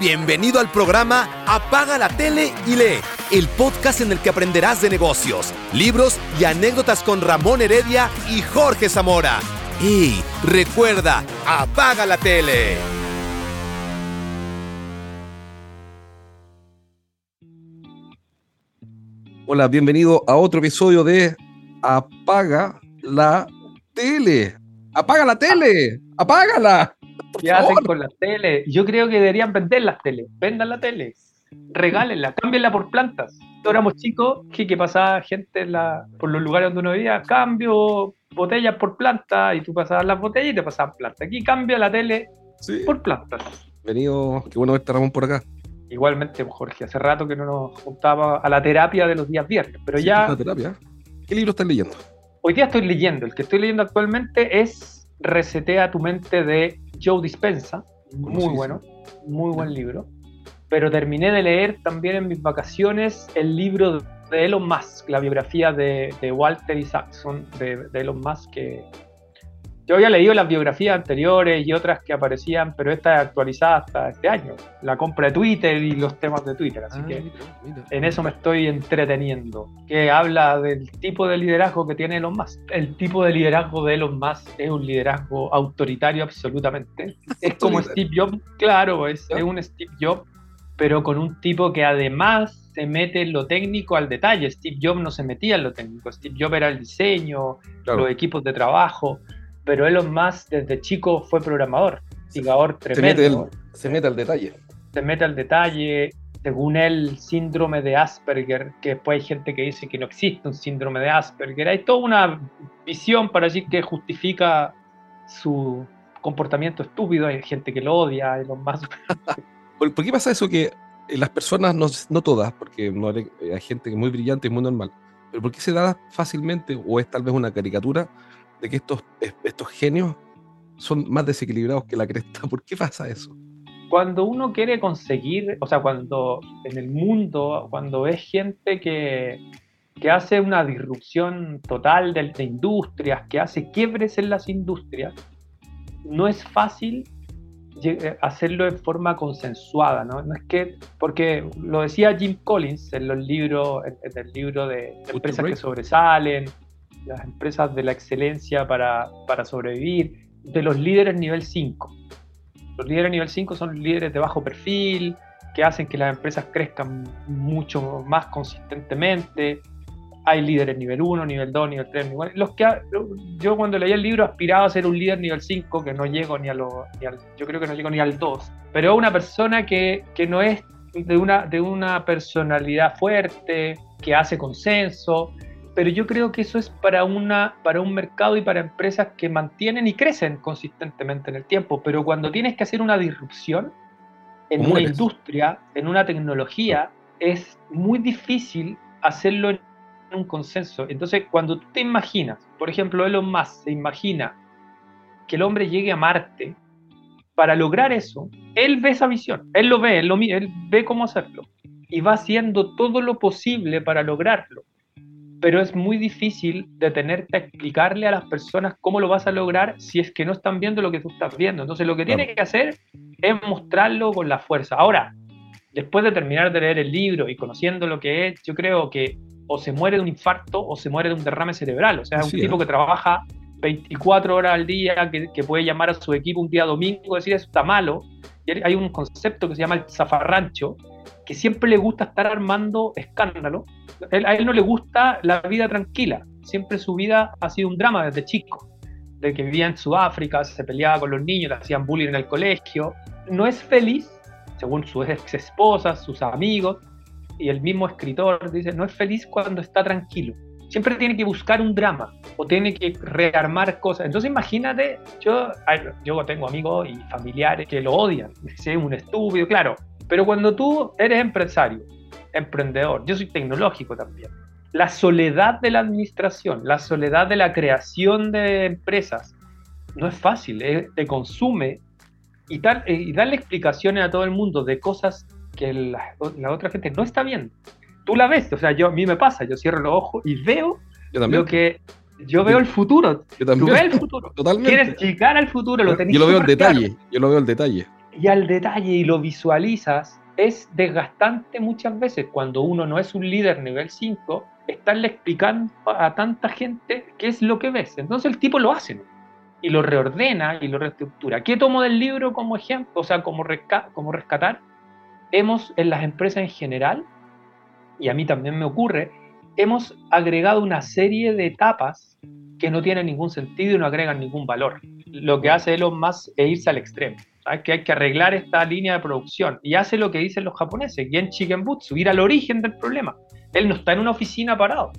Bienvenido al programa Apaga la tele y lee, el podcast en el que aprenderás de negocios, libros y anécdotas con Ramón Heredia y Jorge Zamora. Y recuerda, apaga la tele. Hola, bienvenido a otro episodio de Apaga la tele. Apaga la tele. Apágala. ¿Qué hacen con la tele? Yo creo que deberían vender las teles. Vendan la tele. Regálenla, cámbienla por plantas. Cuando éramos chicos, ¿qué, pasaba gente por los lugares donde uno vivía? Cambio botellas por planta y tú pasabas las botellas y te pasaban plantas. Aquí cambia la tele por plantas. Venido, qué bueno verte Ramón por acá. Igualmente, Jorge, hace rato que no nos juntaba a la terapia de los días viernes, pero ya... La terapia. ¿Qué libro estás leyendo? Hoy día estoy leyendo, el que estoy leyendo actualmente es Resetea tu mente de Joe Dispensa, muy bueno, muy buen libro. Pero terminé de leer también en mis vacaciones el libro de Elon Musk, la biografía de, Walter Isaacson de, de Elon Musk, que, yo había leído las biografías anteriores y otras que aparecían, pero esta es actualizada hasta este año. La compra de Twitter y los temas de Twitter. Así ah, que en eso me estoy entreteniendo. Que habla del tipo de liderazgo que tiene Elon Musk. El tipo de liderazgo de Elon Musk es un liderazgo autoritario absolutamente. Es como Steve Jobs, claro, es, es un Steve Jobs, pero con un tipo que además se mete en lo técnico al detalle. Steve Jobs no se metía en lo técnico. Steve Jobs era el diseño, los equipos de trabajo pero Elon Musk desde chico fue programador, tremendo. Se mete, al detalle. Se mete al detalle, según él, síndrome de Asperger, que después hay gente que dice que no existe un síndrome de Asperger. Hay toda una visión para decir que justifica su comportamiento estúpido, hay gente que lo odia, a Elon Musk. ¿Por, qué pasa eso que las personas, no, no todas, porque no hay, hay gente muy brillante y muy normal, pero por qué se da fácilmente, o es tal vez una caricatura, de que estos, estos genios son más desequilibrados que la cresta. ¿Por qué pasa eso? Cuando uno quiere conseguir, o sea, cuando en el mundo, cuando es gente que, que hace una disrupción total de, de industrias, que hace quiebres en las industrias, no es fácil eh, hacerlo de forma consensuada, ¿no? No es que, porque lo decía Jim Collins en los libros, en, el libro de, de empresas que sobresalen, las empresas de la excelencia para, para sobrevivir, de los líderes nivel 5. Los líderes nivel 5 son líderes de bajo perfil, que hacen que las empresas crezcan mucho más consistentemente. Hay líderes nivel 1, nivel 2, nivel 3, nivel Los que yo cuando leí el libro aspiraba a ser un líder nivel 5, que no llego ni al, yo creo que no llego ni al 2, pero una persona que, que no es de una, de una personalidad fuerte, que hace consenso, pero yo creo que eso es para, una, para un mercado y para empresas que mantienen y crecen consistentemente en el tiempo, pero cuando tienes que hacer una disrupción en una industria, en una tecnología, es muy difícil hacerlo en un consenso. Entonces, cuando tú te imaginas, por ejemplo, Elon Musk se imagina que el hombre llegue a Marte, para lograr eso, él ve esa visión, él lo ve, él, lo, él ve cómo hacerlo y va haciendo todo lo posible para lograrlo pero es muy difícil detenerte a explicarle a las personas cómo lo vas a lograr si es que no están viendo lo que tú estás viendo. Entonces lo que tienes que hacer es mostrarlo con la fuerza. Ahora, después de terminar de leer el libro y conociendo lo que es, yo creo que o se muere de un infarto o se muere de un derrame cerebral. O sea, es un tipo que trabaja 24 horas al día, que, que, puede llamar a su equipo un día domingo y decir eso está malo. Y hay un concepto que se llama el zafarrancho, que siempre le gusta estar armando escándalo. A él no le gusta la vida tranquila. Siempre su vida ha sido un drama desde chico. De que vivía en Sudáfrica, se peleaba con los niños, le hacían bullying en el colegio. No es feliz, según sus ex esposas, sus amigos, y el mismo escritor dice, no es feliz cuando está tranquilo. Siempre tiene que buscar un drama o tiene que rearmar cosas. Entonces imagínate, yo, yo tengo amigos y familiares que lo odian, es un estúpido, claro, pero cuando tú eres empresario, emprendedor, yo soy tecnológico también, la soledad de la administración, la soledad de la creación de empresas, no es fácil, te consume y, tal, y darle explicaciones a todo el mundo de cosas que la, otra gente no está viendo. Tú la ves, o sea, yo, a mí me pasa, yo cierro los ojos y veo lo que yo veo el futuro. Yo también. Tú ves el futuro. Totalmente. Quieres llegar al futuro, lo tenés Yo lo veo en detalle. Yo lo veo en detalle. y al detalle y lo visualizas, es desgastante muchas veces cuando uno no es un líder nivel 5, estarle explicando a tanta gente qué es lo que ves. Entonces el tipo lo hace y lo reordena y lo reestructura. ¿Qué tomo del libro como ejemplo? O sea, como, rescatar. Hemos en las empresas en general, y a mí también me ocurre, hemos agregado una serie de etapas que no tienen ningún sentido y no agregan ningún valor. Lo que hace Elon Musk es irse al extremo. Que hay que arreglar esta línea de producción. Y hace lo que dicen los japoneses, Gen Shigenbutsu, ir al origen del problema. Él no está en una oficina parado.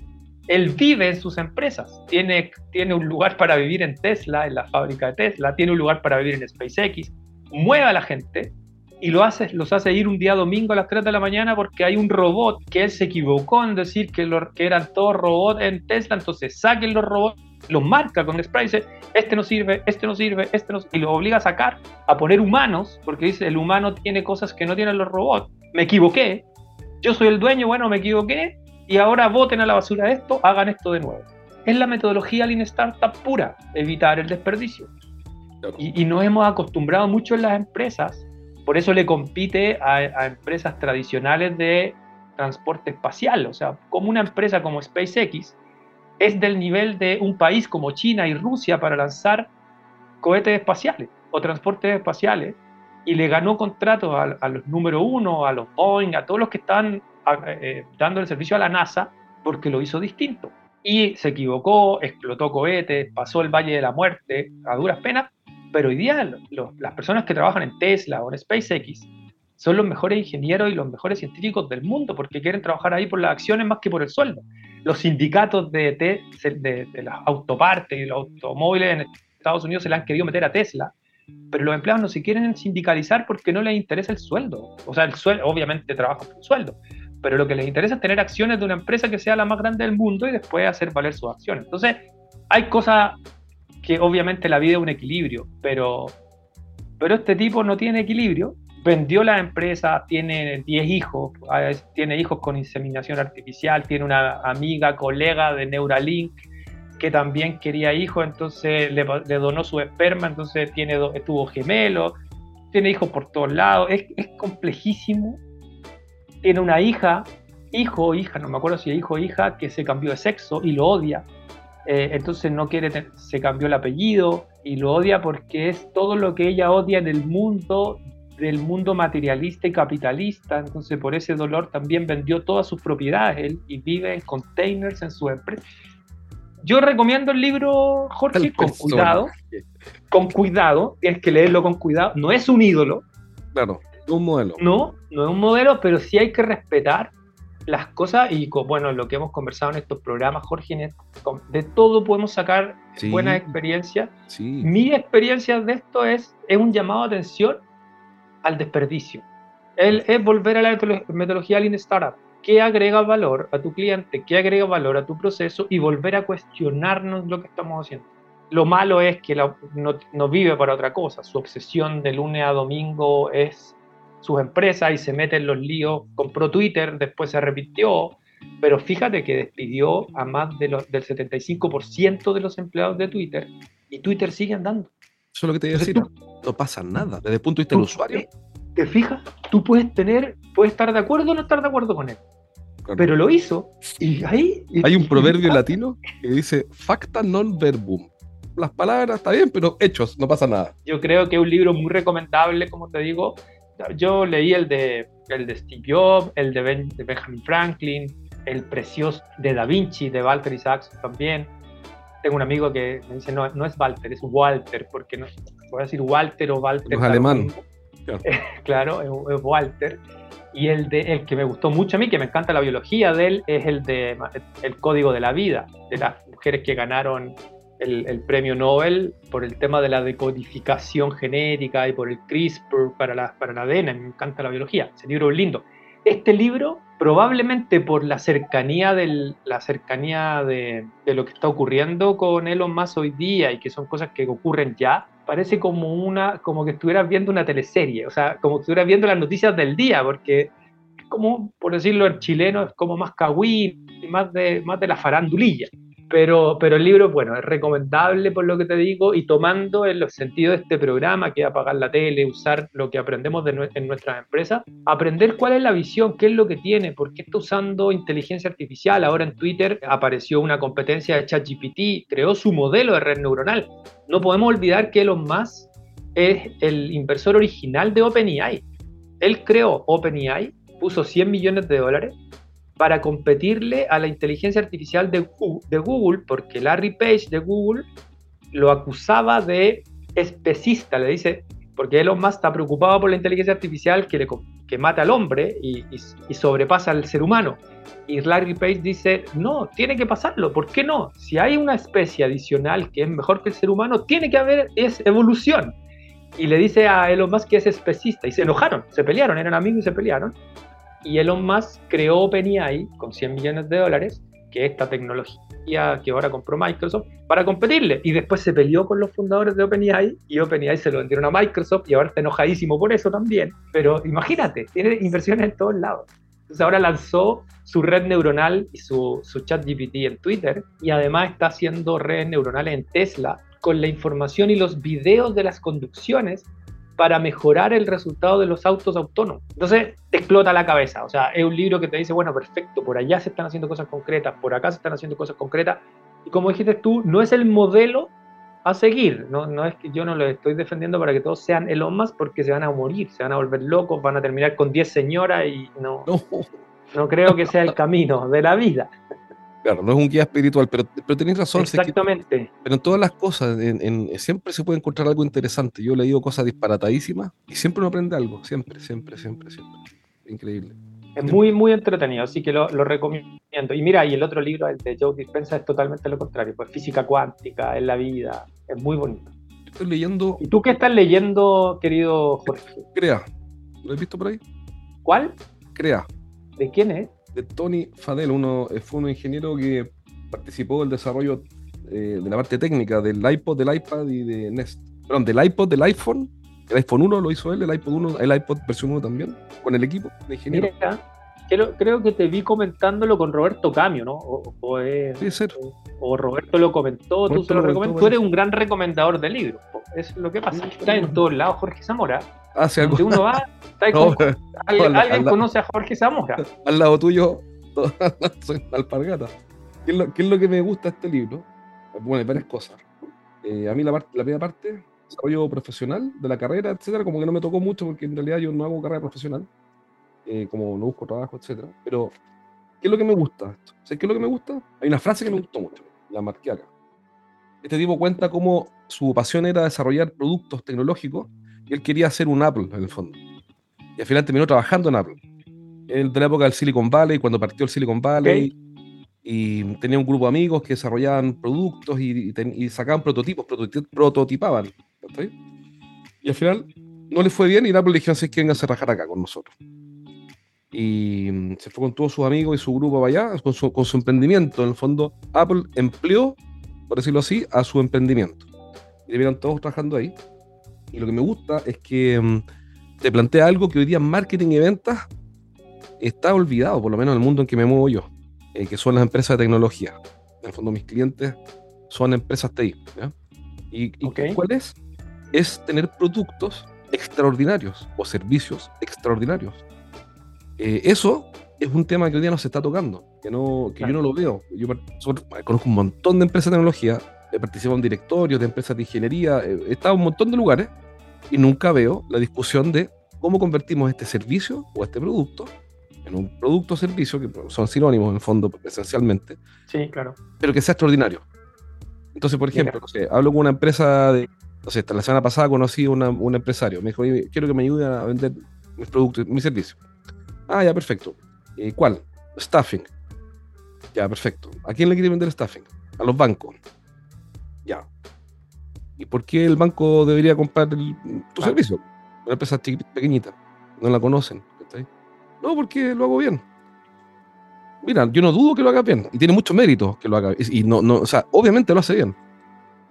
Él vive en sus empresas. Tiene, tiene un lugar para vivir en Tesla, en la fábrica de Tesla. Tiene un lugar para vivir en SpaceX. Mueve a la gente y lo hace, los hace ir un día domingo a las 3 de la mañana porque hay un robot que él se equivocó en decir que, que eran todos robots en Tesla. Entonces saquen los robots los marca con dice, este no sirve, este no sirve, este no y lo obliga a sacar, a poner humanos, porque dice, el humano tiene cosas que no tienen los robots, me equivoqué, yo soy el dueño, bueno, me equivoqué, y ahora voten a la basura esto, hagan esto de nuevo. Es la metodología Lean Startup pura, evitar el desperdicio. Y, y, nos hemos acostumbrado mucho en las empresas, por eso le compite a, a empresas tradicionales de transporte espacial, o sea, como una empresa como SpaceX, es del nivel de un país como China y Rusia para lanzar cohetes espaciales o transportes espaciales y le ganó contratos a, los número uno, a los Boeing, a todos los que están eh, dando el servicio a la NASA porque lo hizo distinto. Y se equivocó, explotó cohetes, pasó el Valle de la Muerte a duras penas, pero hoy día las personas que trabajan en Tesla o en SpaceX son los mejores ingenieros y los mejores científicos del mundo porque quieren trabajar ahí por las acciones más que por el sueldo. Los sindicatos de, de, de, las autopartes y los automóviles en Estados Unidos se le han querido meter a Tesla, pero los empleados no se quieren sindicalizar porque no les interesa el sueldo. O sea, el sueldo, obviamente trabajan por el sueldo, pero lo que les interesa es tener acciones de una empresa que sea la más grande del mundo y después hacer valer sus acciones. Entonces, hay cosas que obviamente la vida es un equilibrio, pero, pero este tipo no tiene equilibrio vendió la empresa, tiene 10 hijos, tiene hijos con inseminación artificial, tiene una amiga, colega de Neuralink que también quería hijos, entonces le, donó su esperma, entonces tiene, tuvo gemelos, tiene hijos por todos lados, es, complejísimo. Tiene una hija, hijo o hija, no me acuerdo si es hijo o hija, que se cambió de sexo y lo odia. Eh, entonces no quiere, se cambió el apellido y lo odia porque es todo lo que ella odia en el mundo del mundo materialista y capitalista, entonces por ese dolor también vendió todas sus propiedades él y vive en containers en su empresa. Yo recomiendo el libro, Jorge, con cuidado, con cuidado, tienes que leerlo con cuidado, no es un ídolo. Claro, un modelo. No, no es un modelo, pero sí hay que respetar las cosas y bueno, lo que hemos conversado en estos programas, Jorge, de todo podemos sacar buenas experiencias. Mi experiencia de esto es, es un llamado a atención al desperdicio. El, es volver a la metodología Lean Startup. ¿Qué agrega valor a tu cliente? ¿Qué agrega valor a tu proceso? Y volver a cuestionarnos lo que estamos haciendo. Lo malo es que no, vive para otra cosa. Su obsesión de lunes a domingo es sus empresas y se mete en los líos. Compró Twitter, después se arrepintió, pero fíjate que despidió a más de del 75% de los empleados de Twitter y Twitter sigue andando. Eso es lo que te iba a decir. no pasa nada desde el punto de vista del usuario. ¿Te fijas? Tú puedes tener, puedes estar de acuerdo o no estar de acuerdo con él. Pero lo hizo y ahí... Hay un proverbio latino que dice facta non verbum. Las palabras está bien, pero hechos, no pasa nada. Yo creo que es un libro muy recomendable, como te digo. Yo leí el de, el de Steve Jobs, el de, de Benjamin Franklin, el precioso de Da Vinci, de Walter Isaacson también tengo un amigo que me dice, no, no es Walter, es Walter, porque no, voy a decir Walter o Walter. Es alemán. Claro, es, Walter. Y el, de, el que me gustó mucho a mí, que me encanta la biología de él, es el de El Código de la Vida, de las mujeres que ganaron el, el, premio Nobel por el tema de la decodificación genética y por el CRISPR para la, para la ADN. Me encanta la biología. Ese libro es lindo. Este libro probablemente por la cercanía, del, la cercanía de, de, lo que está ocurriendo con Elon Musk hoy día y que son cosas que ocurren ya, parece como, una, como que estuvieras viendo una teleserie, o sea, como que estuvieras viendo las noticias del día, porque como, por decirlo en chileno, es como más cagüín, más de, más de la farandulilla. Pero, pero el libro, bueno, es recomendable por lo que te digo y tomando en el sentido de este programa, que es apagar la tele, usar lo que aprendemos de, en nuestras empresas, aprender cuál es la visión, qué es lo que tiene, por qué está usando inteligencia artificial. Ahora en Twitter apareció una competencia de ChatGPT, creó su modelo de red neuronal. No podemos olvidar que Elon Musk es el inversor original de OpenAI. Él creó OpenAI, puso 100 millones de dólares para competirle a la inteligencia artificial de Google, porque Larry Page de Google lo acusaba de especista, le dice, porque Elon Musk está preocupado por la inteligencia artificial que, mata al hombre y, sobrepasa al ser humano. Y Larry Page dice, no, tiene que pasarlo, ¿por qué no? Si hay una especie adicional que es mejor que el ser humano, tiene que haber es evolución. Y le dice a Elon Musk que es especista, y se enojaron, se pelearon, eran amigos y se pelearon y Elon Musk creó OpenAI con 100 millones de dólares, que es esta tecnología que ahora compró Microsoft, para competirle. Y después se peleó con los fundadores de OpenAI y OpenAI se lo vendieron a Microsoft y ahora está enojadísimo por eso también. Pero imagínate, tiene inversiones en todos lados. Entonces ahora lanzó su red neuronal y su, su chat GPT en Twitter y además está haciendo redes neuronales en Tesla con la información y los videos de las conducciones para mejorar el resultado de los autos autónomos. Entonces, te explota la cabeza. O sea, es un libro que te dice, bueno, perfecto, por allá se están haciendo cosas concretas, por acá se están haciendo cosas concretas. Y como dijiste tú, no es el modelo a seguir. No, no es que yo no lo estoy defendiendo para que todos sean Elon Musk porque se van a morir, se van a volver locos, van a terminar con 10 señoras y no, no, no creo que sea el camino de la vida. Claro, no es un guía espiritual, pero, pero tenéis razón. Exactamente. pero en todas las cosas, siempre se puede encontrar algo interesante. Yo he leído cosas disparatadísimas y siempre uno aprende algo. Siempre, siempre, siempre, siempre. Increíble. Es muy, muy entretenido, así que lo, recomiendo. Y mira, y el otro libro, el de Joe Dispensa, es totalmente lo contrario. Pues física cuántica, es la vida, es muy bonito. Estoy leyendo. ¿Y tú qué estás leyendo, querido Jorge? Crea. ¿Lo has visto por ahí? ¿Cuál? Crea. ¿De quién es? De Tony Fadel, uno, eh, fue un ingeniero que participó del desarrollo eh, de la parte técnica del iPod, del iPad y de Nest. Perdón, del iPod, del iPhone. El iPhone 1 lo hizo él, el iPod 1, el iPod versión 1 también, con el equipo de ingeniero. Creo, creo, que te vi comentándolo con Roberto Camio, ¿no? O, o, o Roberto lo comentó, tú se lo recomiendas. Tú eres un gran recomendador de libros. Es lo que pasa. Está en todos lados Jorge Zamora hace algo. uno va, alguien, conoce a Jorge Zamora. Al lado tuyo, soy alpargata. ¿Qué es, lo, ¿Qué es lo que me gusta de este libro? Bueno, varias cosas. Eh, a mí la, parte, la primera parte, desarrollo profesional de la carrera, etcétera, como que no me tocó mucho porque en realidad yo no hago carrera profesional, eh, como no busco trabajo, etcétera. Pero, ¿qué es lo que me gusta? ¿Sabes qué es lo que me gusta? Hay una frase que me gustó mucho, la marqué acá. Este tipo cuenta cómo su pasión era desarrollar productos tecnológicos él quería hacer un Apple en el fondo. Y al final terminó trabajando en Apple. En la época del Silicon Valley, cuando partió el Silicon Valley, y tenía un grupo de amigos que desarrollaban productos y, sacaban prototipos, prototipaban. Y al final no le fue bien y Apple le dijeron, que vengan a trabajar acá con nosotros. Y mm, se fue con todos sus amigos y su grupo allá, con su, con su emprendimiento. En el fondo, Apple empleó, por decirlo así, a su emprendimiento. Y vieron todos trabajando ahí. Y lo que me gusta es que mm, te plantea algo que hoy día en marketing y ventas está olvidado, por lo menos en el mundo en que me muevo yo, eh, que son las empresas de tecnología. En el fondo, mis clientes son empresas TI. ¿Y, cuál es? Es tener productos extraordinarios o servicios extraordinarios. Eh, eso es un tema que hoy día no se está tocando, que, no, que yo no lo veo. Yo conozco un montón de empresas de tecnología he participado en directorios de empresas de ingeniería, he estado en un montón de lugares y nunca veo la discusión de cómo convertimos este servicio o este producto en un producto o servicio, que son sinónimos en el fondo esencialmente, sí, claro. pero que sea extraordinario. Entonces, por ejemplo, hablo con una empresa de, no sé, la semana pasada conocí a un empresario, me dijo, quiero que me ayude a vender mis productos, mi servicio. Ah, ya, perfecto. ¿Y ¿Cuál? Staffing. Ya, perfecto. ¿A quién le quiere vender staffing? A los bancos. Ya. ¿Y por qué el banco debería comprar tu servicio? Una empresa pequeñita. No la conocen. No, porque lo hago bien. Mira, yo no dudo que lo haga bien. Y tiene mucho mérito que lo haga. Y no, no, o sea, obviamente lo hace bien.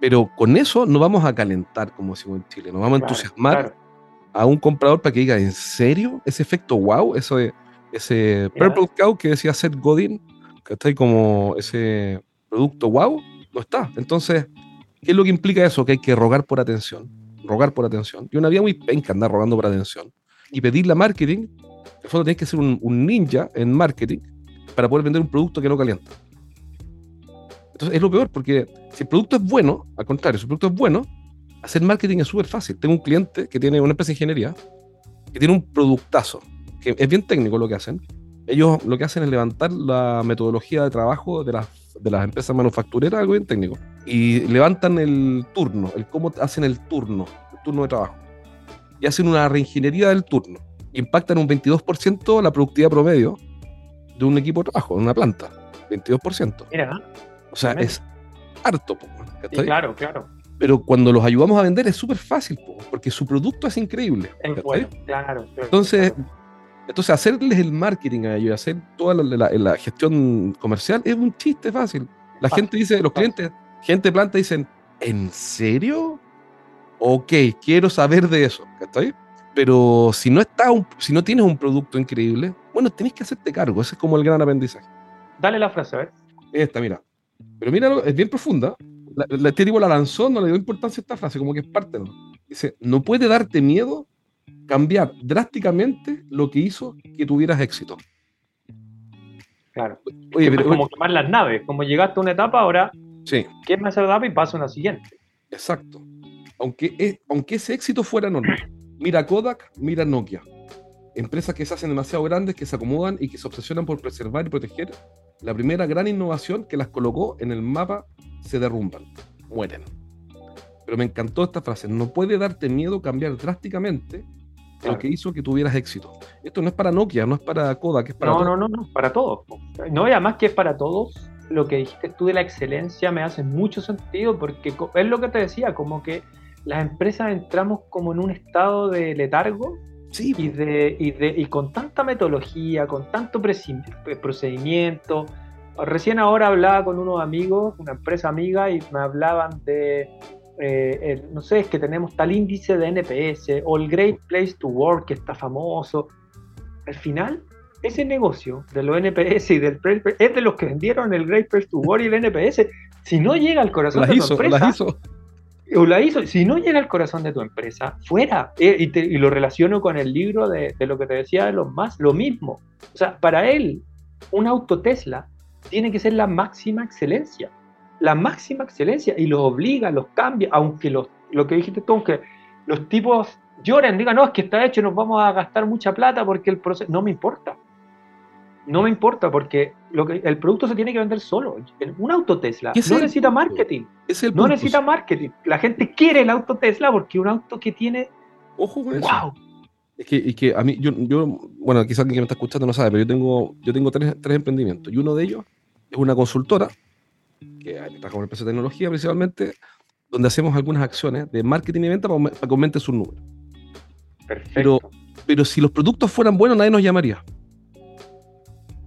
Pero con eso no vamos a calentar, como decimos en Chile. Nos vamos a entusiasmar a un comprador para que diga, ¿en serio? Ese efecto wow, eso de, ese Purple Cow que decía Seth Godin, que está ahí como ese producto wow, no está. Entonces, ¿qué es lo que implica eso? Que hay que rogar por atención, rogar por atención. Y una vía muy penca andar rogando por atención. Y pedirle a marketing, en el fondo tienes que ser un, un ninja en marketing para poder vender un producto que no calienta. Entonces es lo peor, porque si el producto es bueno, al contrario, si el producto es bueno, hacer marketing es súper fácil. Tengo un cliente que tiene una empresa de ingeniería, que tiene un productazo, que es bien técnico lo que hacen. Ellos lo que hacen es levantar la metodología de trabajo de las, de las empresas manufactureras, algo bien técnico, y levantan el turno, el cómo hacen el turno, el turno de trabajo. Y hacen una reingeniería del turno. Impactan un 22% la productividad promedio de un equipo de trabajo, de una planta. 22%. Mira, O sea, es harto. claro, claro. Pero cuando los ayudamos a vender es súper fácil, po, porque su producto es increíble. Bueno, claro. claro, Entonces, claro. entonces, hacerles el marketing a ellos, hacer toda la, la- la gestión comercial es un chiste fácil. La Fácil, gente dice, los fácil. clientes, gente planta dicen, ¿en serio? Ok, quiero saber de eso, ¿cachai? Pero si no, está un- si no tienes un producto increíble, bueno, tenés que hacerte cargo. Ese es como el gran aprendizaje. Dale la frase, a ver. Esta, mira. Pero mira, es bien profunda. La, la- este tipo la lanzó, no le dio importancia a esta frase, como que es parte, ¿no? Dice, no puede darte miedo cambiar drásticamente lo que hizo que tuvieras éxito. Claro. Oye, Es pero, como quemar las naves. Como llegaste a una etapa, ahora sí, quema esa etapa y pasa a una siguiente. exacto. Aunque, es- aunque ese éxito fuera normal. Mira Kodak, mira Nokia. Empresas que se hacen demasiado grandes, que se acomodan y que se obsesionan por preservar y proteger. La primera gran innovación que las colocó en el mapa se derrumban, mueren. Pero me encantó esta frase. No puede darte miedo cambiar drásticamente Claro. lo que hizo que tuvieras éxito. Esto no es para Nokia, no es para Kodak, es para No, todos. no, no, no, para todos. No, y además que es para todos. Lo que dijiste tú de la excelencia me hace mucho sentido porque es lo que te decía, como que las empresas entramos como en un estado de letargo Sí, y, de, y, de, y con tanta metodología, con tanto procedimiento. Recién ahora hablaba con unos amigos, una empresa amiga, y me hablaban de, eh, el- no sé, es que tenemos tal índice de NPS o el Great Place to Work que está famoso. Al final, ese negocio de los NPS y del es de los que vendieron el Great Place to Work y el NPS. Si no llega al corazón las de tu hizo, empresa, las hizo. o la hizo. Si no llega al corazón de tu empresa, fuera. Eh, y, te- y lo relaciono con el libro de, de lo que te decía de los más, lo mismo. O sea, para él, un auto Tesla tiene que ser la máxima excelencia. La máxima excelencia. Y los obliga, los cambia, aunque los, lo que dijiste tú, aunque los tipos lloren, digan, no, es que está hecho, nos vamos a gastar mucha plata porque el proceso. No me importa. No me importa porque lo que, el producto se tiene que vender solo. Un auto Tesla no necesita punto. marketing. Es No necesita marketing. La gente quiere el auto Tesla porque un auto que tiene. Ojo con eso. Es que, y que a mí, yo, yo, bueno, quizás alguien que me está escuchando no sabe, pero yo tengo, yo tengo tres, tres emprendimientos. Y uno de ellos es una consultora, que trabaja con empresas de tecnología principalmente, donde hacemos algunas acciones de marketing y venta para, que aumente sus números. Perfecto. Pero si los productos fueran buenos, nadie nos llamaría.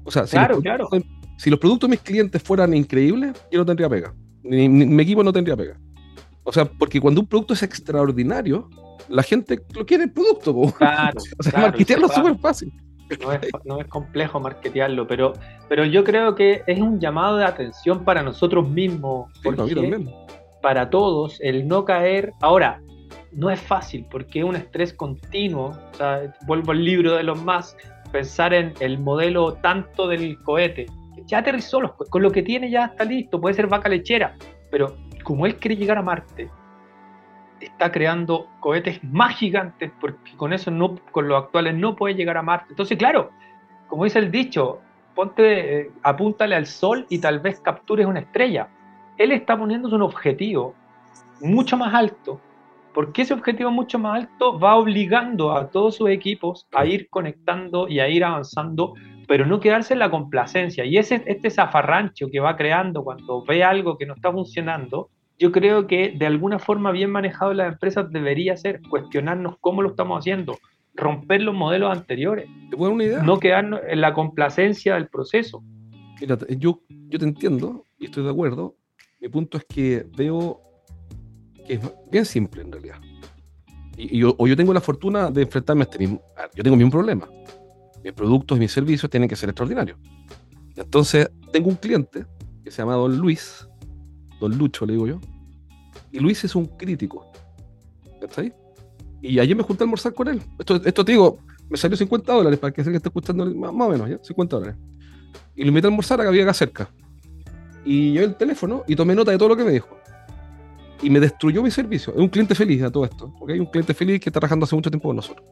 O sea, si, Claro, los, claro. productos, si los productos de mis clientes fueran increíbles, yo no tendría pega. Ni, ni- mi equipo no tendría pega. O sea, porque cuando un producto es extraordinario, la gente lo quiere el producto. po. Claro, O sea, claro, marketearlo es súper fácil. no, es, no es complejo marketearlo, pero, pero yo creo que es un llamado de atención para nosotros mismos, Sí, para mí Jorge, también. para todos, el no caer. Ahora, no es fácil porque es un estrés continuo. O sea, vuelvo al libro de los más, pensar en el modelo tanto del cohete. Ya aterrizó, los co- con lo que tiene ya está listo, puede ser vaca lechera, pero como él quiere llegar a Marte, está creando cohetes más gigantes porque con eso no, con los actuales no puede llegar a Marte. Entonces, claro, como dice el dicho, ponte, eh, apúntale al sol y tal vez captures una estrella. Él está poniéndose un objetivo mucho más alto, porque ese objetivo mucho más alto va obligando a todos sus equipos a ir conectando y a ir avanzando, pero no quedarse en la complacencia. Y ese, este zafarrancho que va creando cuando ve algo que no está funcionando, yo creo que de alguna forma bien manejado en las empresas debería ser cuestionarnos cómo lo estamos haciendo, romper los modelos anteriores, ¿Te puedo dar una idea? no quedarnos en la complacencia del proceso. Mira, yo, yo te entiendo y estoy de acuerdo. Mi punto es que veo que es bien simple en realidad. Y, y yo, o yo tengo la fortuna de enfrentarme a este mismo. Yo tengo el mismo problema. Mis productos y mis servicios tienen que ser extraordinarios. Entonces, tengo un cliente que se llama Don Luis, Don Lucho le digo yo, y Luis es un crítico. ¿Cachai? Y ayer me junté a almorzar con él. Esto, esto te digo, me salió 50 dólares para que se que esté escuchando más, o menos, ¿ya? 50 dólares. Y lo invité a almorzar a que había cerca. Y yo el teléfono y tomé nota de todo lo que me dijo. Y me destruyó mi servicio. Es un cliente feliz a todo esto. Porque hay un cliente feliz que está trabajando hace mucho tiempo con nosotros.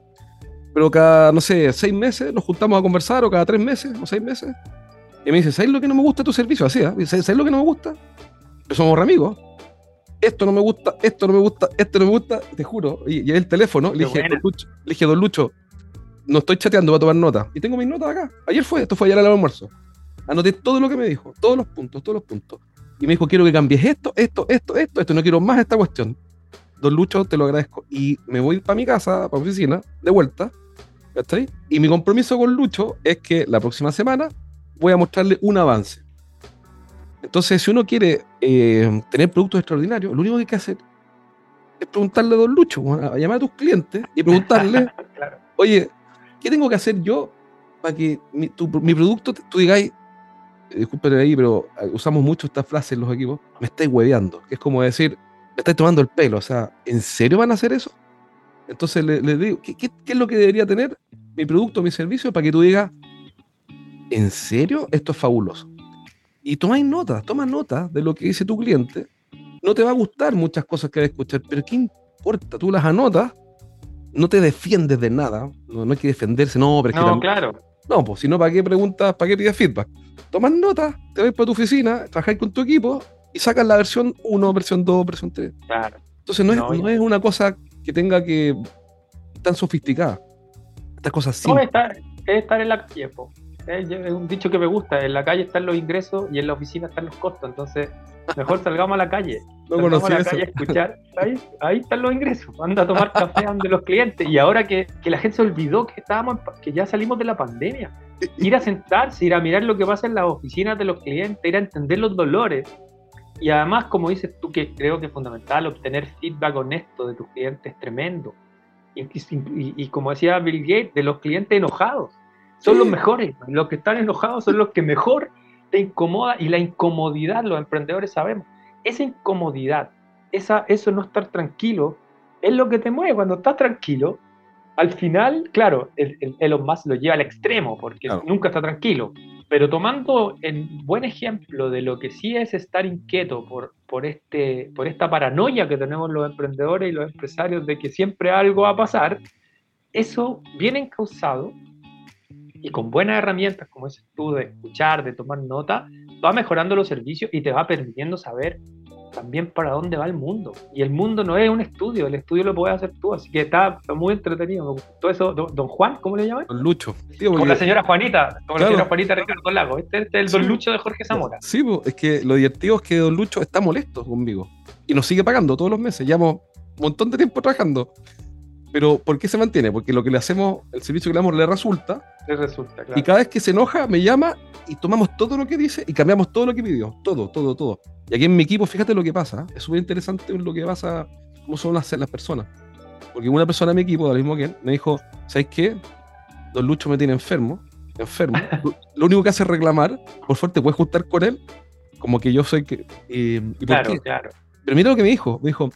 Pero cada, no sé, seis meses nos juntamos a conversar, o cada tres meses, o seis meses. Y me dice, ¿sabes lo que no me gusta tu servicio? Así, ¿eh? ¿sabes lo que no me gusta? Que somos amigos. Esto no me gusta, esto no me gusta, esto no me gusta, te juro. Y, y el teléfono, le dije, Lucho, le dije, Don Lucho, no estoy chateando, voy a tomar nota. Y tengo mis notas acá. Ayer fue, esto fue ayer al almuerzo. Anoté todo lo que me dijo, todos los puntos, todos los puntos. Y me dijo, quiero que cambies esto, esto, esto, esto, esto, no quiero más esta cuestión. Don Lucho, te lo agradezco. Y me voy para mi casa, para mi oficina, de vuelta. ¿Cachai? Y mi compromiso con Lucho es que la próxima semana voy a mostrarle un avance. Entonces, si uno quiere eh, tener productos extraordinarios, lo único que hay que hacer es preguntarle a Don Lucho, a llamar a tus clientes y preguntarle, oye, ¿qué tengo que hacer yo para que mi, producto, tú digáis, eh, disculpen ahí, pero eh, usamos mucho esta frase en los equipos, me estáis hueveando, que es como decir, me estáis tomando el pelo, o sea, ¿en serio van a hacer eso? Entonces le, digo, ¿qué, es lo que debería tener mi producto, mi servicio, para que tú digas, ¿en serio? Esto es fabuloso. Y tomáis notas, toma notas de lo que dice tu cliente. No te va a gustar muchas cosas que vas a escuchar, pero ¿qué importa? Tú las anotas no te defiendes de nada, no, hay que defenderse, no, pero es no, claro. No, pues si no, ¿para qué preguntas, para qué pides feedback? Tomas notas, te vas para tu oficina, trabajas con tu equipo y sacas la versión 1, versión 2, versión 3. Claro. Entonces no, es, no es una cosa que tenga que tan sofisticada. Estas cosas sí. No, es estar, es estar en la tiempo. Es un dicho que me gusta, en la calle están los ingresos y en la oficina están los costos, entonces mejor salgamos a la calle. No salgamos a la calle a escuchar, ahí, ahí están los ingresos, anda a tomar café de los clientes y ahora que, que, la gente se olvidó que estábamos que ya salimos de la pandemia, ir a sentarse, ir a mirar lo que pasa en las oficinas de los clientes, ir a entender los dolores y además, como dices tú, que creo que es fundamental, obtener feedback honesto de tus clientes es tremendo. Y, y, y como decía Bill Gates, de los clientes enojados son los mejores. Los que están enojados son los que mejor te incomoda y la incomodidad, los emprendedores sabemos, esa incomodidad, esa, eso no estar tranquilo, es lo que te mueve. Cuando estás tranquilo, al final, claro, el, el Elon Musk lo lleva al extremo porque nunca está tranquilo. Pero tomando en buen ejemplo de lo que sí es estar inquieto por, por, este, por esta paranoia que tenemos los emprendedores y los empresarios de que siempre algo va a pasar, eso viene encausado y con buenas herramientas como ese tú de escuchar, de tomar nota, va mejorando los servicios y te va permitiendo saber también para dónde va el mundo. Y el mundo no es un estudio, el estudio lo puedes hacer tú, así que está, muy entretenido. Todo eso, don, Juan, ¿cómo le llaman? Don Lucho. como la señora Juanita, como la señora Juanita Ricardo Lago. Este, este, es el Don Lucho de Jorge Zamora. Sí, es que lo divertido es que Don Lucho está molesto conmigo y nos sigue pagando todos los meses. Llevamos un montón de tiempo trabajando. Pero ¿por qué se mantiene? Porque lo que le hacemos, el servicio que le damos le resulta. Le resulta, claro. Y cada vez que se enoja, me llama y tomamos todo lo que dice y cambiamos todo lo que pidió. Todo, todo, todo. Y aquí en mi equipo, fíjate lo que pasa. Es súper interesante lo que pasa, cómo son las, las personas. Porque una persona en mi equipo, lo mismo que él, me dijo, ¿sabes qué? Don Lucho me tiene enfermo. Enfermo. lo único que hace es reclamar. Por suerte, puedes juntar con él. Como que yo soy que... Eh, ¿y claro, claro. Pero mira lo que me dijo. Me dijo,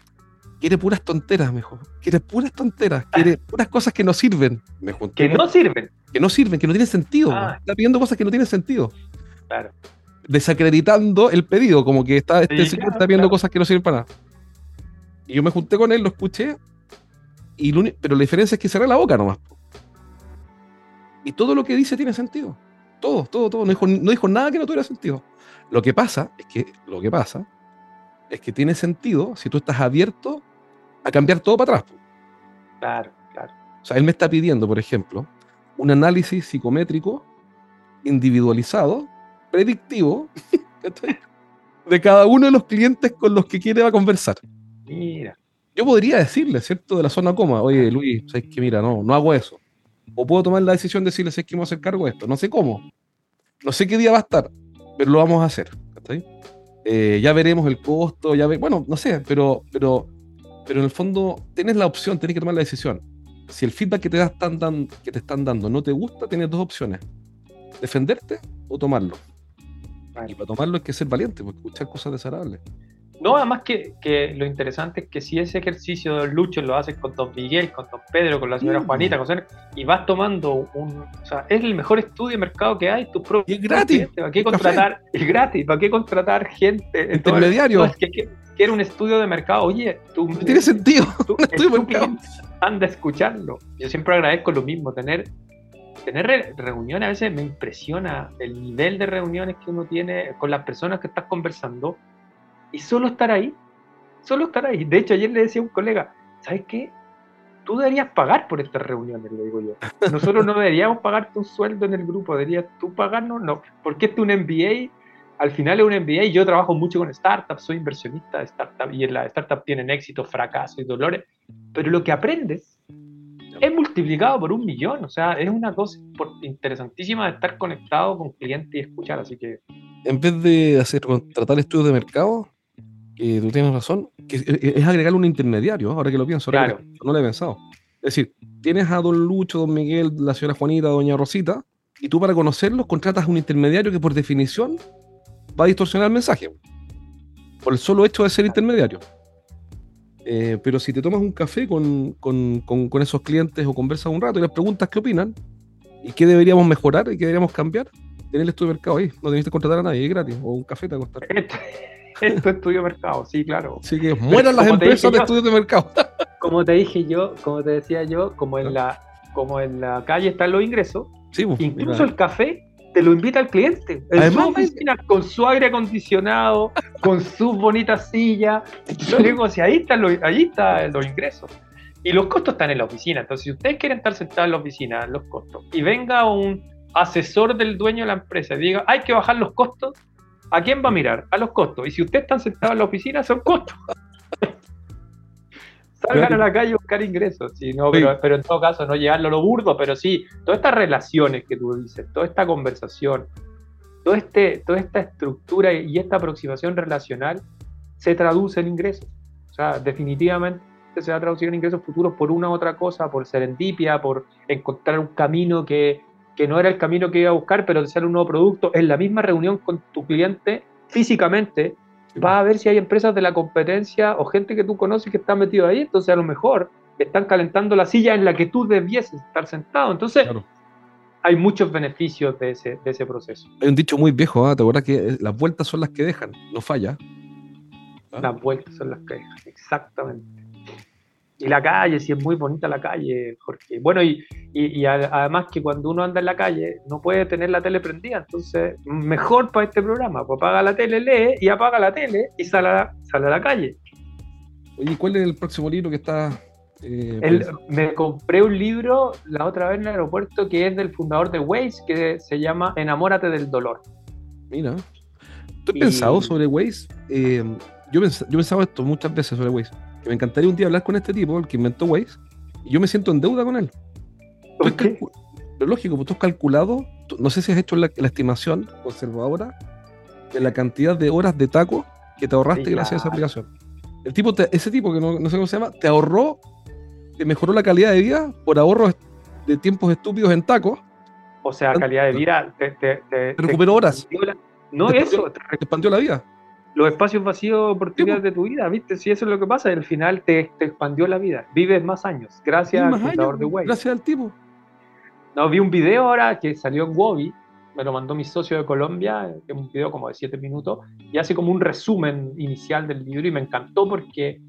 quiere puras tonteras, mejor. Quiere puras tonteras, quiere puras cosas que no sirven. Me que no sirven. Que no sirven, que no tienen sentido. Ah. Está pidiendo cosas que no tienen sentido. Claro. Desacreditando el pedido, como que está, este señor está pidiendo cosas que no sirven para nada. Y yo me junté con él, lo escuché, y pero la diferencia es que cerré la boca nomás. Y todo lo que dice tiene sentido. Todo, todo, todo. No dijo, no dijo nada que no tuviera sentido. Lo que pasa es que, lo que pasa es que tiene sentido si tú estás abierto a cambiar todo para atrás. Claro, claro. O sea, él me está pidiendo, por ejemplo, un análisis psicométrico individualizado, predictivo, de cada uno de los clientes con los que quiere va a conversar. Mira. Yo podría decirle, ¿cierto? De la zona coma, oye, Luis, ¿sabes que Mira, no, no hago eso. O puedo tomar la decisión de decirle, ¿sabes que vamos a hacer cargo de esto? No sé cómo. No sé qué día va a estar, pero lo vamos a hacer. Eh, ya veremos el costo, ya bueno, no sé, pero, pero, pero en el fondo tienes la opción, tienes que tomar la decisión. Si el feedback que te, están que te están dando no te gusta, tienes dos opciones. Defenderte o tomarlo. Y para tomarlo hay que ser valiente, porque escuchar cosas desagradables. No, además que, que, lo interesante es que si ese ejercicio de Lucho lo haces con Don Miguel, con Don Pedro, con la señora Juanita, con y vas tomando un. O sea, es el mejor estudio de mercado que hay. Tu propio y es gratis. ¿Para qué contratar? Es gratis. ¿Para qué contratar gente? Intermediario. es que, quiere un estudio de mercado. Oye, tú. tiene sentido. Tú, anda a escucharlo. Yo siempre agradezco lo mismo, tener tener reuniones a veces me impresiona el nivel de reuniones que uno tiene con las personas que estás conversando y solo estar ahí, solo estar ahí. De hecho, ayer le decía a un colega, ¿sabes qué? Tú deberías pagar por estas reuniones, le digo yo. Nosotros no deberíamos pagarte un sueldo en el grupo, deberías tú pagarnos, no, porque este es un MBA, al final es un MBA, yo trabajo mucho con startups, soy inversionista de startups y en las startups tienen éxito, fracaso y dolores, pero lo que aprendes es multiplicado por un millón, o sea, es una cosa interesantísima de estar conectado con clientes y escuchar, así que... En vez de hacer, tratar estudios de mercado, eh, tú tienes razón, que es agregar un intermediario, ahora que lo pienso, claro. no lo he pensado. Es decir, tienes a don Lucho, don Miguel, la señora Juanita, doña Rosita, y tú para conocerlos contratas un intermediario que por definición va a distorsionar el mensaje, por el solo hecho de ser intermediario. Eh, pero si te tomas un café con, con, con, esos clientes o conversas un rato y les preguntas qué opinan y qué deberíamos mejorar y qué deberíamos cambiar, tenés el estudio de mercado ahí, no tenés que contratar a nadie, es gratis, o un café te va a costar. Esto es estudio de mercado, sí, claro. Sí, que mueran las empresas de estudios de mercado. como te dije yo, como te decía yo, como en la, como en la calle están los ingresos, sí, pues, incluso el café te lo invita al cliente. En su oficina, con su aire acondicionado, con sus bonitas sillas. Yo digo, si ahí están los, ahí está los ingresos. Y los costos están en la oficina. Entonces, si ustedes quieren estar sentados en la oficina, los costos, y venga un asesor del dueño de la empresa y diga, hay que bajar los costos, ¿A quién va a mirar? A los costos. Y si usted está sentado en la oficina, son costos. Salgan a la calle a buscar ingresos. Sí, no, pero, en todo caso, no llegarlo a lo burdo, pero sí, todas estas relaciones que tú dices, toda esta conversación, todo este, toda esta estructura y esta aproximación relacional se traduce en ingresos. O sea, definitivamente se va a traducir en ingresos futuros por una u otra cosa, por serendipia, por encontrar un camino que que no era el camino que iba a buscar, pero de ser un nuevo producto, en la misma reunión con tu cliente, físicamente, va a ver si hay empresas de la competencia o gente que tú conoces que está metido ahí, entonces a lo mejor están calentando la silla en la que tú debieses estar sentado. Entonces, hay muchos beneficios de ese, de ese proceso. Hay un dicho muy viejo, ¿ah? ¿te acuerdas que eh, las vueltas son las que dejan? No falla. ¿Ah? Las vueltas son las que dejan, exactamente. Y la calle, si es muy bonita la calle, Jorge. Bueno, y, y, además que cuando uno anda en la calle no puede tener la tele prendida, entonces mejor para este programa, pues apaga la tele, lee y apaga la tele y sale a, sale a la calle. Oye, ¿cuál es el próximo libro que está? Eh, me compré un libro la otra vez en el aeropuerto que es del fundador de Waze, que se llama Enamórate del dolor. Mira, ¿tú has pensado sobre Waze? Eh, yo, yo he pensado esto muchas veces sobre Waze me encantaría un día hablar con este tipo, el que inventó Waze, y yo me siento en deuda con él. Pero lógico, pues tú has calculado, no sé si has hecho la, estimación conservadora de la cantidad de horas de taco que te ahorraste gracias a esa aplicación. El tipo, ese tipo que no, sé cómo se llama, te ahorró, te mejoró la calidad de vida por ahorros de tiempos estúpidos en tacos. O sea, calidad de vida, te, recuperó horas. no eso, te expandió la vida los espacios vacíos, oportunidades de tu vida, ¿viste? Si eso es lo que pasa, al final te, expandió la vida. Vives más años, gracias al fundador de Waze. Gracias al tipo. No, vi un video ahora que salió en Wobby, me lo mandó mi socio de Colombia, que es un video como de 7 minutos, y hace como un resumen inicial del libro y me encantó porque,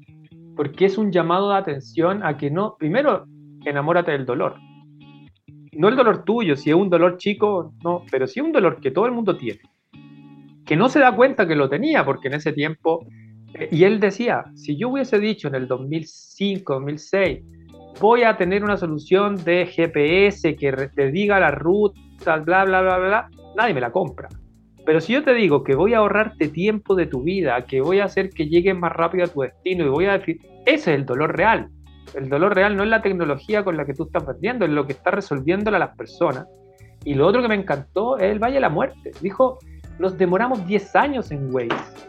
porque es un llamado de atención a que no, primero, enamórate del dolor. No el dolor tuyo, si es un dolor chico, no, pero si es un dolor que todo el mundo tiene que no se da cuenta que lo tenía, porque en ese tiempo, eh, y él decía, si yo hubiese dicho en el 2005, 2006, voy a tener una solución de GPS que te diga la ruta, bla, bla, bla, bla, nadie me la compra. Pero si yo te digo que voy a ahorrarte tiempo de tu vida, que voy a hacer que llegues más rápido a tu destino y voy a decir, ese es el dolor real. El dolor real no es la tecnología con la que tú estás vendiendo, es lo que está resolviéndole a las personas. Y lo otro que me encantó es el Valle de la Muerte. Dijo, nos demoramos 10 años en Waze,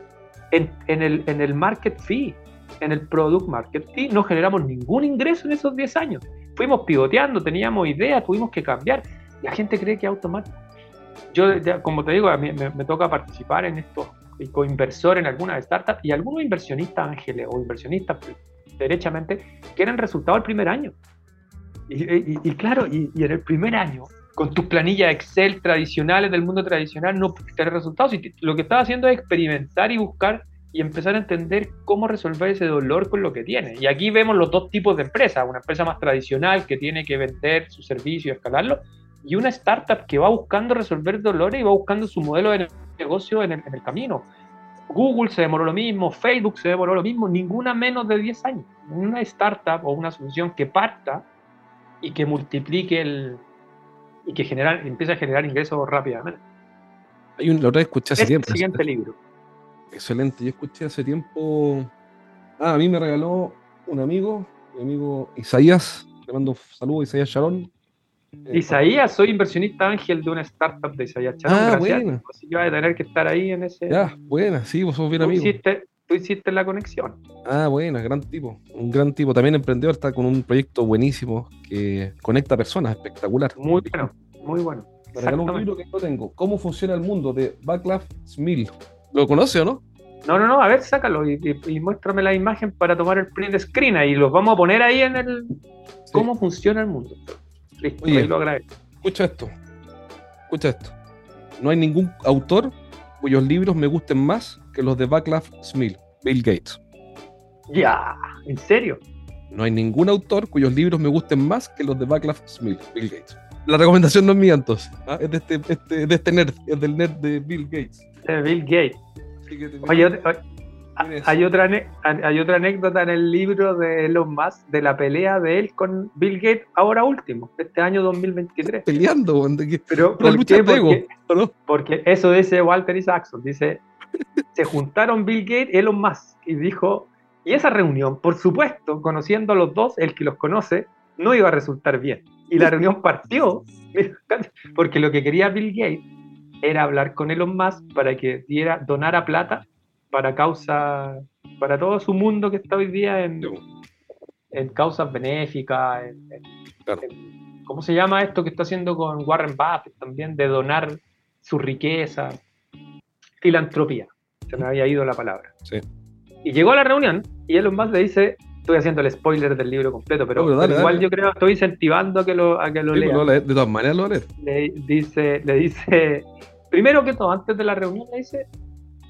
en, el, en el market fee, en el product market fee, no generamos ningún ingreso en esos 10 años. Fuimos pivoteando, teníamos ideas, tuvimos que cambiar. La gente cree que es automático. yo, como te digo, a mí me, toca participar en estos coinversor en algunas startups y algunos inversionistas ángeles o inversionistas derechamente quieren resultados el primer año. Y, claro, y, en el primer año, con tus planillas Excel tradicionales del mundo tradicional, no tener resultados. Y lo que estás haciendo es experimentar y buscar y empezar a entender cómo resolver ese dolor con lo que tiene. Y aquí vemos los dos tipos de empresas, una empresa más tradicional que tiene que vender su servicio y escalarlo, y una startup que va buscando resolver dolores y va buscando su modelo de negocio en el, en el camino. Google se demoró lo mismo, Facebook se demoró lo mismo, ninguna menos de 10 años. Una startup o una solución que parta y que multiplique el y que genera, empiece a generar ingresos rápidamente. Hay un, la otra vez escuché hace tiempo. siguiente libro. Excelente, yo escuché hace tiempo. Ah, a mí me regaló un amigo, mi amigo Isaías, le mando saludos Isaías Sharon. Eh, Isaías, soy inversionista ángel de una startup de Isaías Sharon. Ah, bueno. Así que a tener que estar ahí en ese. Ya, buena, sí, vos sos bien amigo. Tú hiciste la conexión. Ah, buena, gran tipo. Un gran tipo. También emprendedor, está con un proyecto buenísimo que conecta personas, espectacular. Muy bueno, muy bueno. Regaló un libro que no tengo. ¿Cómo funciona el mundo? de Backlash Smil. ¿Lo conoce o no? No, no, no, a ver, sácalo y, muéstrame la imagen para tomar el print screen ahí. Los vamos a poner ahí en el. ¿Cómo funciona el mundo? Listo, ahí lo agradezco. Escucha esto. Escucha esto. No hay ningún autor cuyos libros me gusten más que los de Backlash Smith, Bill Gates. Ya, ¿en serio? No hay ningún autor cuyos libros me gusten más que los de Backlash Smith, Bill Gates. La recomendación no es mía entonces, ¿ah? es de este, este, de este nerd, es del nerd de Bill Gates. De Bill Gates. Oye, hay otra, hay otra anécdota en el libro de Elon Musk de la pelea de él con Bill Gates ahora último, este año 2023. Peleando, pero ¿por qué? Porque, porque, eso dice Walter Isaacson, dice, se juntaron Bill Gates y Elon Musk y dijo, y esa reunión, por supuesto, conociendo a los dos, el que los conoce, no iba a resultar bien. Y la reunión partió, porque lo que quería Bill Gates era hablar con Elon Musk para que diera, donara plata para causa, para todo su mundo que está hoy día en, en causas benéficas, ¿cómo se llama esto que está haciendo con Warren Buffett también? De donar su riqueza, filantropía, se me había ido la palabra. Y llegó a la reunión y Elon Musk le dice, estoy haciendo el spoiler del libro completo, pero, igual yo creo, estoy incentivando a que lo, a que lo lea. De todas maneras lo Le dice, le dice, primero que todo, antes de la reunión, le dice,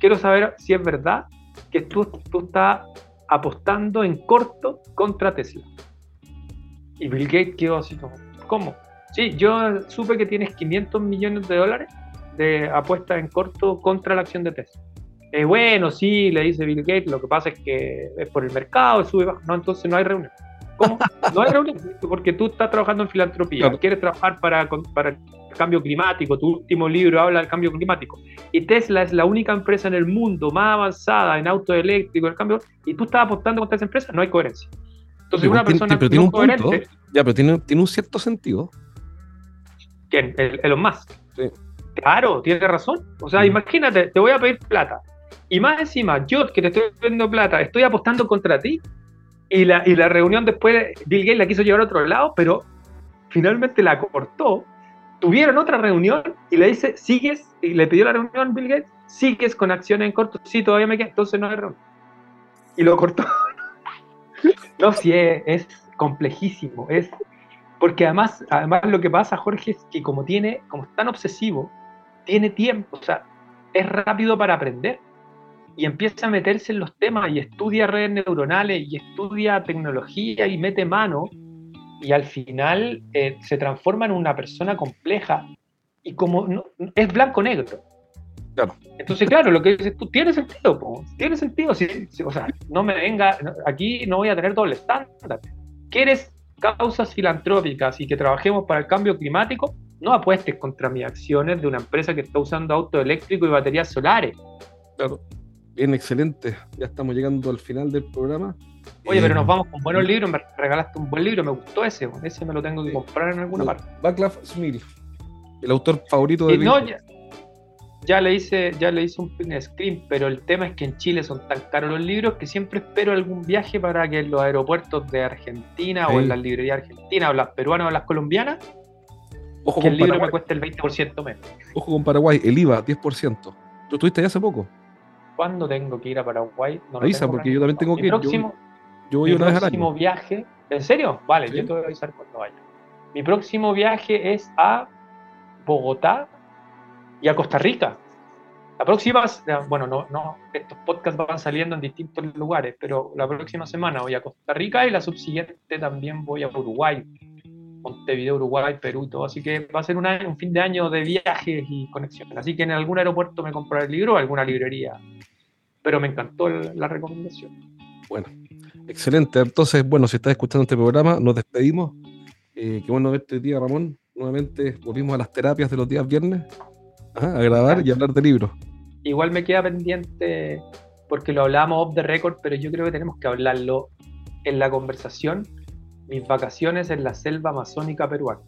quiero saber si es verdad que tú, tú estás apostando en corto contra Tesla. Y Bill Gates quedó así como, ¿cómo? Sí, yo supe que tienes 500 millones de dólares de apuesta en corto contra la acción de Tesla. Eh, bueno, sí, le dice Bill Gates, lo que pasa es que es por el mercado, sube baja. No, entonces no hay reunión. ¿Cómo? No hay reunión, porque tú estás trabajando en filantropía, quieres trabajar para, para el cambio climático, tu último libro habla del cambio climático, y Tesla es la única empresa en el mundo más avanzada en auto eléctrico, el cambio, y tú estás apostando contra esa empresa, no hay coherencia. Entonces, una persona pero tiene un coherente, ya, pero tiene, tiene, un cierto sentido. ¿Quién? El, Elon Musk. Sí. Claro, tiene razón. O sea, imagínate, te voy a pedir plata y más encima, yo que te estoy pidiendo plata, estoy apostando contra ti. Y la, y la reunión después, Bill Gates la quiso llevar a otro lado, pero finalmente la cortó. Tuvieron otra reunión y le dice, sigues, y le pidió la reunión Bill Gates, sigues con acciones en corto. Sí, todavía me queda, entonces no hay reunión. Y lo cortó. no, sí, es, es complejísimo. Es, porque además, además lo que pasa, Jorge, es que como tiene, como es tan obsesivo, tiene tiempo, o sea, es rápido para aprender y empieza a meterse en los temas y estudia redes neuronales y estudia tecnología y mete mano y al final eh, se transforma en una persona compleja y como no, es blanco-negro. Claro. Entonces, claro, lo que dices tú tiene sentido, tiene sentido. o sea, no me venga, aquí no voy a tener doble estándar. ¿Quieres causas filantrópicas y que trabajemos para el cambio climático? No apuestes contra mis acciones de una empresa que está usando auto eléctrico y baterías solares. Claro. Bien, excelente. Ya estamos llegando al final del programa. Oye, pero nos eh, vamos con buenos libros. Me regalaste un buen libro, me gustó ese. Ese me lo tengo que comprar en alguna parte. Backlash Smith, el autor favorito de. no, ya, le hice, ya le hice un print screen, pero el tema es que en Chile son tan caros los libros que siempre espero algún viaje para que en los aeropuertos de Argentina o en las librerías argentinas o las peruanas o las colombianas Ojo que con el libro Paraguay. me cueste el 20% menos. Ojo con Paraguay, el IVA, 10%. ¿Tú estuviste allá hace poco? ¿Cuándo tengo que ir a Paraguay? No Avisa, porque yo también tengo Mi que ir. Próximo, Yo voy mi una vez al próximo año. viaje. ¿En serio? Vale, Sí. yo te voy a avisar cuando vaya. Mi próximo viaje es a Bogotá y a Costa Rica. La próxima, bueno, no, no, estos podcasts van saliendo en distintos lugares, pero la próxima semana voy a Costa Rica y la subsiguiente también voy a Uruguay, Montevideo, Uruguay, Perú y todo. Así que va a ser un, año- un fin de año de viajes y conexiones. Así que en algún aeropuerto me compraré el libro o alguna librería. Pero me encantó el- la recomendación. Bueno, excelente. Entonces, bueno, si estás escuchando este programa, nos despedimos. Eh, qué bueno verte día, Ramón. Nuevamente volvimos a las terapias de los días viernes ajá, a grabar y hablar de libros. Igual me queda pendiente, porque lo hablamos off the record, pero yo creo que tenemos que hablarlo en la conversación. Mis vacaciones en la selva amazónica peruana.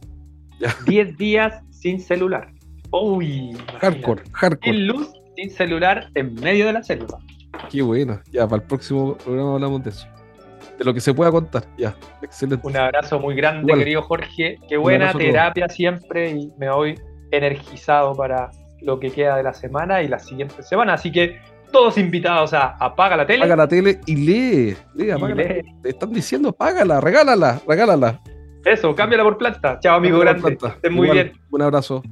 Ya. 10 días sin celular. Uy. Hardcore, hardcore. Sin luz, sin celular, en medio de la selva. Qué buena. Ya, para el próximo programa hablamos de eso. De lo que se pueda contar. Ya, excelente. Un abrazo muy grande, Igual. querido Jorge. Qué buena terapia siempre y me voy energizado para lo que queda de la semana y la siguiente semana. Así que todos invitados a apaga la tele. Apaga la tele y lee. lee, apaga la lee. tele. Te están diciendo, págala, regálala, regálala. Eso, cámbiala por planta. Chao, amigo Cámbiala grande. Estén muy Igual, bien. Un abrazo.